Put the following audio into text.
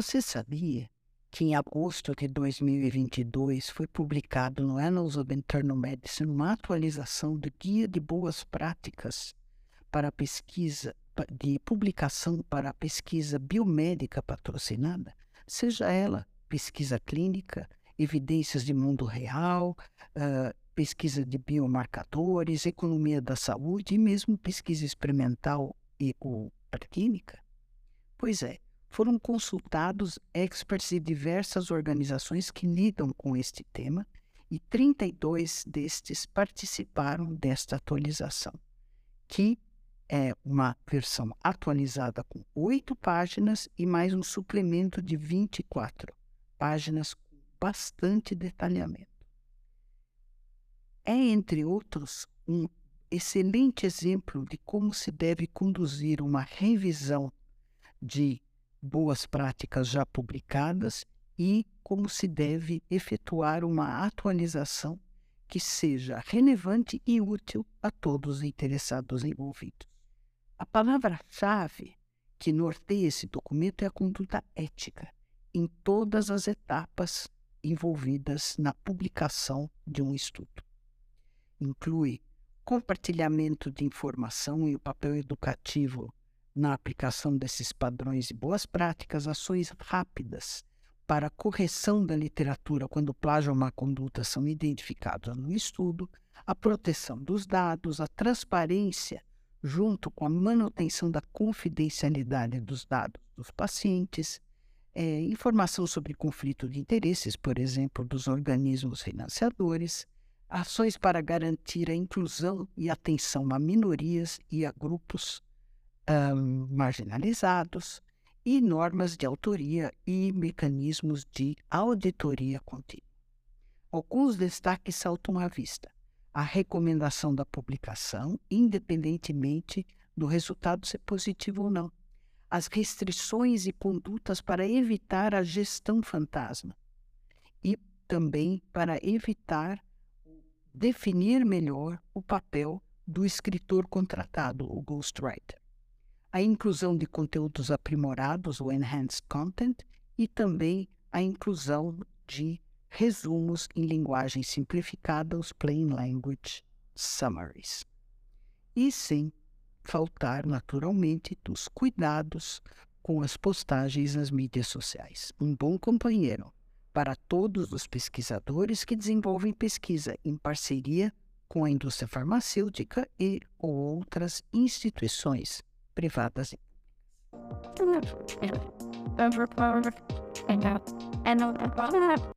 Você sabia que em agosto de 2022 foi publicado no Annals of Internal Medicine uma atualização do Guia de Boas Práticas para pesquisa de publicação para a pesquisa biomédica patrocinada, seja ela pesquisa clínica, evidências de mundo real, uh, pesquisa de biomarcadores, economia da saúde e mesmo pesquisa experimental e ou química? Pois é, foram consultados experts de diversas organizações que lidam com este tema e 32 destes participaram desta atualização, que é uma versão atualizada com oito páginas e mais um suplemento de 24 páginas com bastante detalhamento. É, entre outros, um excelente exemplo de como se deve conduzir uma revisão de boas práticas já publicadas e como se deve efetuar uma atualização que seja relevante e útil a todos os interessados envolvidos. A palavra-chave que norteia esse documento é a conduta ética em todas as etapas envolvidas na publicação de um estudo. Inclui compartilhamento de informação e o papel educativo na aplicação desses padrões e boas práticas, ações rápidas para correção da literatura quando plágio ou má conduta são identificados no estudo, a proteção dos dados, a transparência junto com a manutenção da confidencialidade dos dados dos pacientes, é, informação sobre conflito de interesses, por exemplo, dos organismos financiadores, ações para garantir a inclusão e atenção a minorias e a grupos um, marginalizados, e normas de autoria e mecanismos de auditoria contínua. Alguns destaques saltam à vista a recomendação da publicação, independentemente do resultado ser positivo ou não. As restrições e condutas para evitar a gestão fantasma. E também para evitar definir melhor o papel do escritor contratado, o ghostwriter. A inclusão de conteúdos aprimorados, o enhanced content, e também a inclusão de resumos em linguagem simplificada, os plain language summaries. E sem faltar, naturalmente, dos cuidados com as postagens nas mídias sociais. Um bom companheiro para todos os pesquisadores que desenvolvem pesquisa em parceria com a indústria farmacêutica e ou outras instituições privadas.